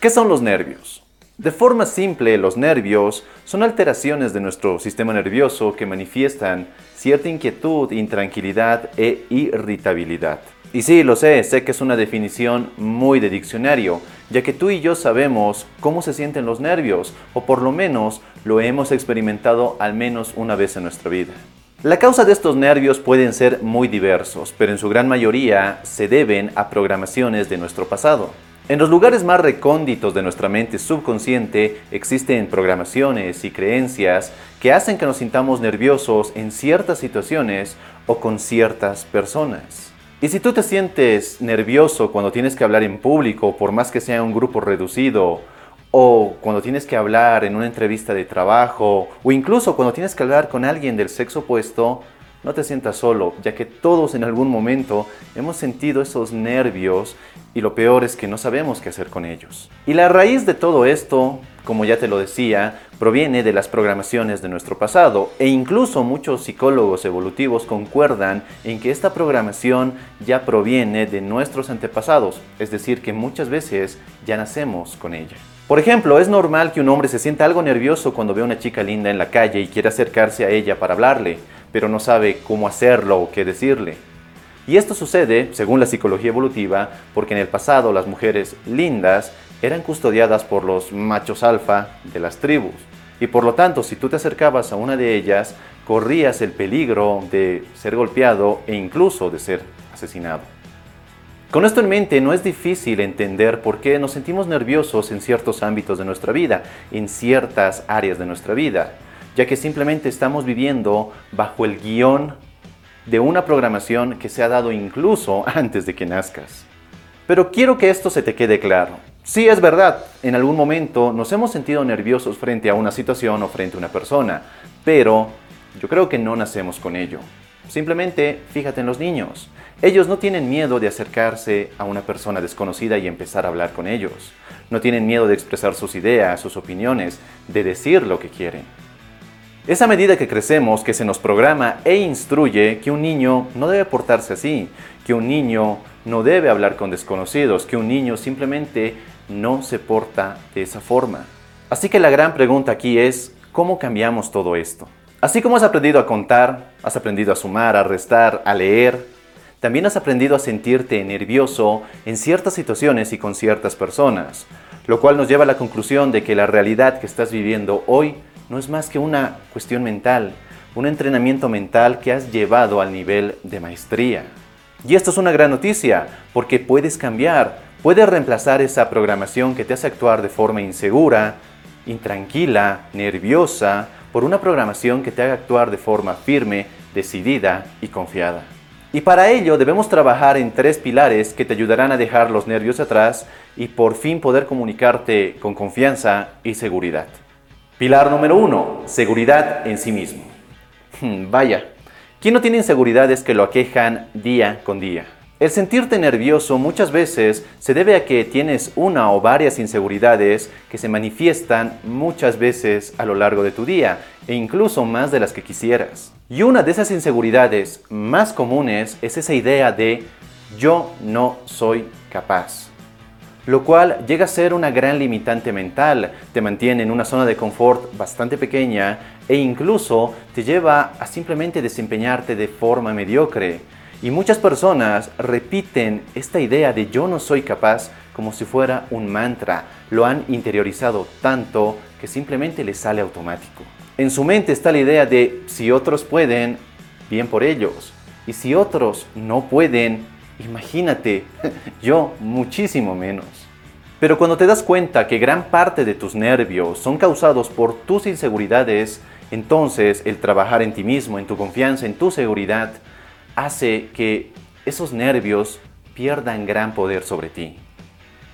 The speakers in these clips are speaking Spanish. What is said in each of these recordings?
¿Qué son los nervios? De forma simple, los nervios son alteraciones de nuestro sistema nervioso que manifiestan cierta inquietud, intranquilidad e irritabilidad. Y sí, lo sé, sé que es una definición muy de diccionario, ya que tú y yo sabemos cómo se sienten los nervios, o por lo menos lo hemos experimentado al menos una vez en nuestra vida. La causa de estos nervios pueden ser muy diversos, pero en su gran mayoría se deben a programaciones de nuestro pasado. En los lugares más recónditos de nuestra mente subconsciente existen programaciones y creencias que hacen que nos sintamos nerviosos en ciertas situaciones o con ciertas personas. Y si tú te sientes nervioso cuando tienes que hablar en público, por más que sea un grupo reducido, o cuando tienes que hablar en una entrevista de trabajo, o incluso cuando tienes que hablar con alguien del sexo opuesto, no te sientas solo, ya que todos en algún momento hemos sentido esos nervios y lo peor es que no sabemos qué hacer con ellos. Y la raíz de todo esto, como ya te lo decía, proviene de las programaciones de nuestro pasado e incluso muchos psicólogos evolutivos concuerdan en que esta programación ya proviene de nuestros antepasados, es decir, que muchas veces ya nacemos con ella. Por ejemplo, es normal que un hombre se sienta algo nervioso cuando ve a una chica linda en la calle y quiere acercarse a ella para hablarle pero no sabe cómo hacerlo o qué decirle. Y esto sucede, según la psicología evolutiva, porque en el pasado las mujeres lindas eran custodiadas por los machos alfa de las tribus. Y por lo tanto, si tú te acercabas a una de ellas, corrías el peligro de ser golpeado e incluso de ser asesinado. Con esto en mente, no es difícil entender por qué nos sentimos nerviosos en ciertos ámbitos de nuestra vida, en ciertas áreas de nuestra vida ya que simplemente estamos viviendo bajo el guion de una programación que se ha dado incluso antes de que nazcas. Pero quiero que esto se te quede claro. Sí, es verdad, en algún momento nos hemos sentido nerviosos frente a una situación o frente a una persona, pero yo creo que no nacemos con ello. Simplemente fíjate en los niños. Ellos no tienen miedo de acercarse a una persona desconocida y empezar a hablar con ellos. No tienen miedo de expresar sus ideas, sus opiniones, de decir lo que quieren. Es a medida que crecemos que se nos programa e instruye que un niño no debe portarse así, que un niño no debe hablar con desconocidos, que un niño simplemente no se porta de esa forma. Así que la gran pregunta aquí es, ¿cómo cambiamos todo esto? Así como has aprendido a contar, has aprendido a sumar, a restar, a leer, también has aprendido a sentirte nervioso en ciertas situaciones y con ciertas personas, lo cual nos lleva a la conclusión de que la realidad que estás viviendo hoy no es más que una cuestión mental, un entrenamiento mental que has llevado al nivel de maestría. Y esto es una gran noticia, porque puedes cambiar, puedes reemplazar esa programación que te hace actuar de forma insegura, intranquila, nerviosa, por una programación que te haga actuar de forma firme, decidida y confiada. Y para ello debemos trabajar en tres pilares que te ayudarán a dejar los nervios atrás y por fin poder comunicarte con confianza y seguridad. Pilar número uno, seguridad en sí mismo. Hmm, vaya, ¿quién no tiene inseguridades que lo aquejan día con día? El sentirte nervioso muchas veces se debe a que tienes una o varias inseguridades que se manifiestan muchas veces a lo largo de tu día e incluso más de las que quisieras. Y una de esas inseguridades más comunes es esa idea de yo no soy capaz lo cual llega a ser una gran limitante mental, te mantiene en una zona de confort bastante pequeña e incluso te lleva a simplemente desempeñarte de forma mediocre. Y muchas personas repiten esta idea de yo no soy capaz como si fuera un mantra, lo han interiorizado tanto que simplemente les sale automático. En su mente está la idea de si otros pueden, bien por ellos, y si otros no pueden, Imagínate, yo muchísimo menos. Pero cuando te das cuenta que gran parte de tus nervios son causados por tus inseguridades, entonces el trabajar en ti mismo, en tu confianza, en tu seguridad, hace que esos nervios pierdan gran poder sobre ti.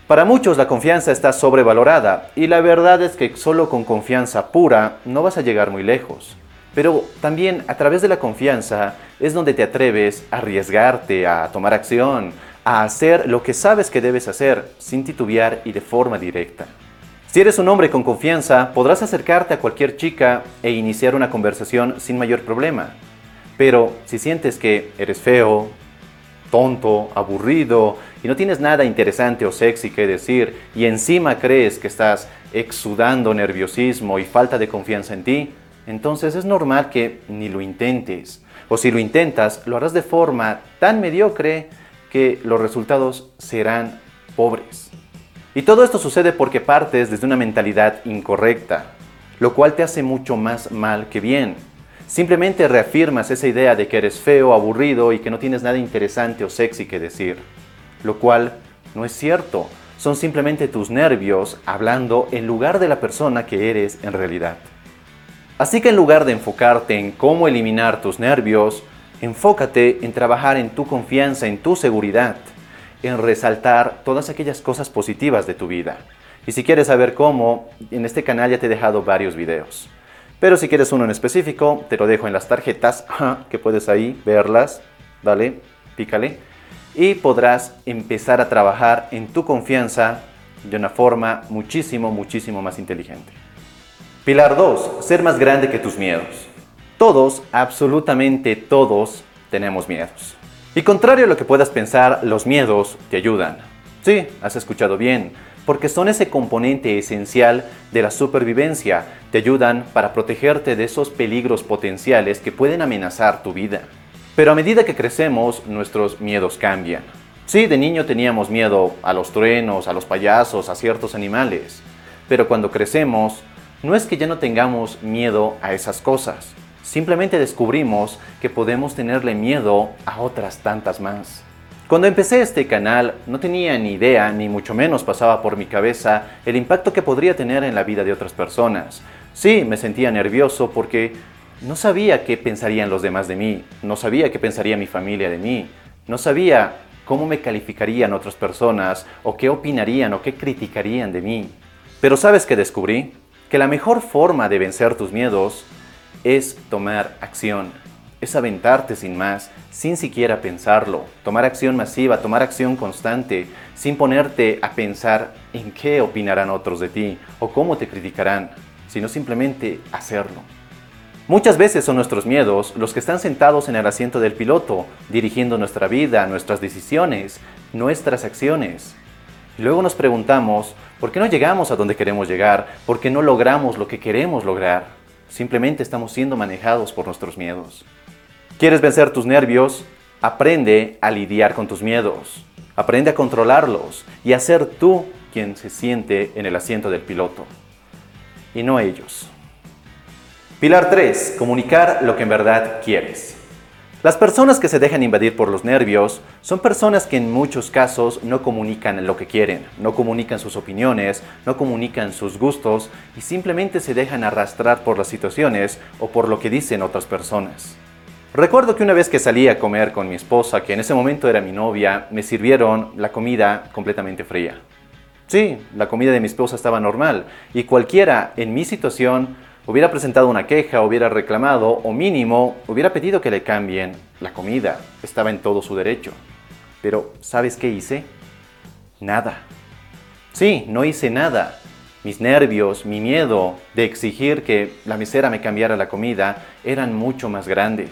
Para muchos la confianza está sobrevalorada y la verdad es que solo con confianza pura no vas a llegar muy lejos. Pero también a través de la confianza es donde te atreves a arriesgarte, a tomar acción, a hacer lo que sabes que debes hacer sin titubear y de forma directa. Si eres un hombre con confianza, podrás acercarte a cualquier chica e iniciar una conversación sin mayor problema. Pero si sientes que eres feo, tonto, aburrido y no tienes nada interesante o sexy que decir y encima crees que estás exudando nerviosismo y falta de confianza en ti, entonces es normal que ni lo intentes. O si lo intentas, lo harás de forma tan mediocre que los resultados serán pobres. Y todo esto sucede porque partes desde una mentalidad incorrecta, lo cual te hace mucho más mal que bien. Simplemente reafirmas esa idea de que eres feo, aburrido y que no tienes nada interesante o sexy que decir, lo cual no es cierto. Son simplemente tus nervios hablando en lugar de la persona que eres en realidad. Así que en lugar de enfocarte en cómo eliminar tus nervios, enfócate en trabajar en tu confianza, en tu seguridad, en resaltar todas aquellas cosas positivas de tu vida. Y si quieres saber cómo, en este canal ya te he dejado varios videos. Pero si quieres uno en específico, te lo dejo en las tarjetas, que puedes ahí verlas, dale, pícale, y podrás empezar a trabajar en tu confianza de una forma muchísimo, muchísimo más inteligente. Pilar 2. Ser más grande que tus miedos. Todos, absolutamente todos, tenemos miedos. Y contrario a lo que puedas pensar, los miedos te ayudan. Sí, has escuchado bien, porque son ese componente esencial de la supervivencia. Te ayudan para protegerte de esos peligros potenciales que pueden amenazar tu vida. Pero a medida que crecemos, nuestros miedos cambian. Sí, de niño teníamos miedo a los truenos, a los payasos, a ciertos animales. Pero cuando crecemos, no es que ya no tengamos miedo a esas cosas, simplemente descubrimos que podemos tenerle miedo a otras tantas más. Cuando empecé este canal no tenía ni idea, ni mucho menos pasaba por mi cabeza el impacto que podría tener en la vida de otras personas. Sí, me sentía nervioso porque no sabía qué pensarían los demás de mí, no sabía qué pensaría mi familia de mí, no sabía cómo me calificarían otras personas o qué opinarían o qué criticarían de mí. Pero ¿sabes qué descubrí? Que la mejor forma de vencer tus miedos es tomar acción, es aventarte sin más, sin siquiera pensarlo, tomar acción masiva, tomar acción constante, sin ponerte a pensar en qué opinarán otros de ti o cómo te criticarán, sino simplemente hacerlo. Muchas veces son nuestros miedos los que están sentados en el asiento del piloto, dirigiendo nuestra vida, nuestras decisiones, nuestras acciones. Luego nos preguntamos, ¿Por qué no llegamos a donde queremos llegar? ¿Por qué no logramos lo que queremos lograr? Simplemente estamos siendo manejados por nuestros miedos. ¿Quieres vencer tus nervios? Aprende a lidiar con tus miedos. Aprende a controlarlos y a ser tú quien se siente en el asiento del piloto y no ellos. Pilar 3. Comunicar lo que en verdad quieres. Las personas que se dejan invadir por los nervios son personas que en muchos casos no comunican lo que quieren, no comunican sus opiniones, no comunican sus gustos y simplemente se dejan arrastrar por las situaciones o por lo que dicen otras personas. Recuerdo que una vez que salí a comer con mi esposa, que en ese momento era mi novia, me sirvieron la comida completamente fría. Sí, la comida de mi esposa estaba normal y cualquiera en mi situación hubiera presentado una queja, hubiera reclamado o mínimo hubiera pedido que le cambien la comida. Estaba en todo su derecho. Pero ¿sabes qué hice? Nada. Sí, no hice nada. Mis nervios, mi miedo de exigir que la mesera me cambiara la comida eran mucho más grandes.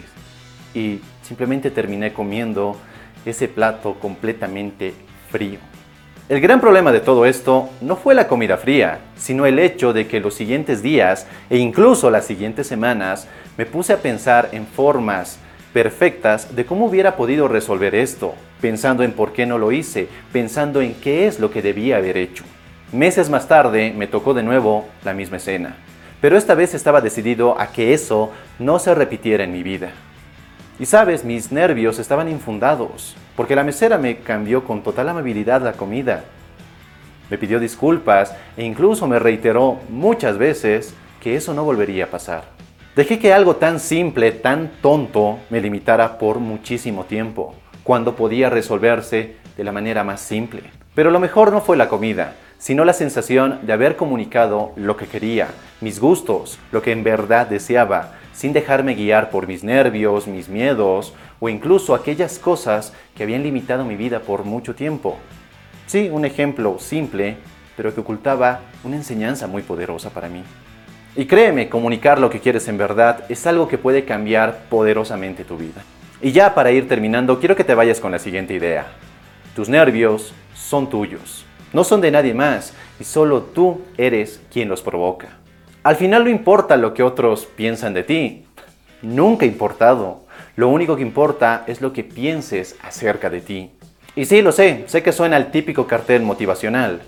Y simplemente terminé comiendo ese plato completamente frío. El gran problema de todo esto no fue la comida fría, sino el hecho de que los siguientes días e incluso las siguientes semanas me puse a pensar en formas perfectas de cómo hubiera podido resolver esto, pensando en por qué no lo hice, pensando en qué es lo que debía haber hecho. Meses más tarde me tocó de nuevo la misma escena, pero esta vez estaba decidido a que eso no se repitiera en mi vida. Y sabes, mis nervios estaban infundados, porque la mesera me cambió con total amabilidad la comida. Me pidió disculpas e incluso me reiteró muchas veces que eso no volvería a pasar. Dejé que algo tan simple, tan tonto, me limitara por muchísimo tiempo, cuando podía resolverse de la manera más simple. Pero lo mejor no fue la comida, sino la sensación de haber comunicado lo que quería, mis gustos, lo que en verdad deseaba, sin dejarme guiar por mis nervios, mis miedos o incluso aquellas cosas que habían limitado mi vida por mucho tiempo. Sí, un ejemplo simple, pero que ocultaba una enseñanza muy poderosa para mí. Y créeme, comunicar lo que quieres en verdad es algo que puede cambiar poderosamente tu vida. Y ya para ir terminando, quiero que te vayas con la siguiente idea. Tus nervios son tuyos, no son de nadie más y solo tú eres quien los provoca. Al final no importa lo que otros piensan de ti, nunca ha importado. Lo único que importa es lo que pienses acerca de ti. Y sí, lo sé, sé que suena el típico cartel motivacional,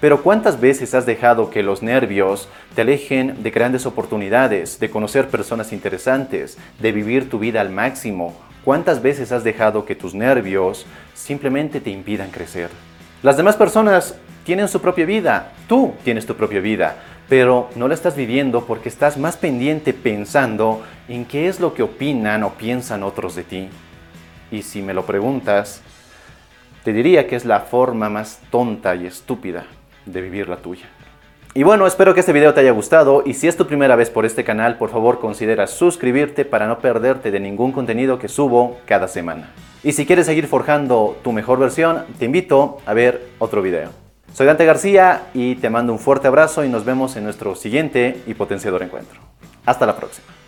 pero ¿cuántas veces has dejado que los nervios te alejen de grandes oportunidades, de conocer personas interesantes, de vivir tu vida al máximo? ¿Cuántas veces has dejado que tus nervios simplemente te impidan crecer? Las demás personas tienen su propia vida, tú tienes tu propia vida, pero no la estás viviendo porque estás más pendiente pensando en qué es lo que opinan o piensan otros de ti. Y si me lo preguntas, te diría que es la forma más tonta y estúpida de vivir la tuya. Y bueno, espero que este video te haya gustado y si es tu primera vez por este canal, por favor considera suscribirte para no perderte de ningún contenido que subo cada semana. Y si quieres seguir forjando tu mejor versión, te invito a ver otro video. Soy Dante García y te mando un fuerte abrazo y nos vemos en nuestro siguiente y potenciador encuentro. Hasta la próxima.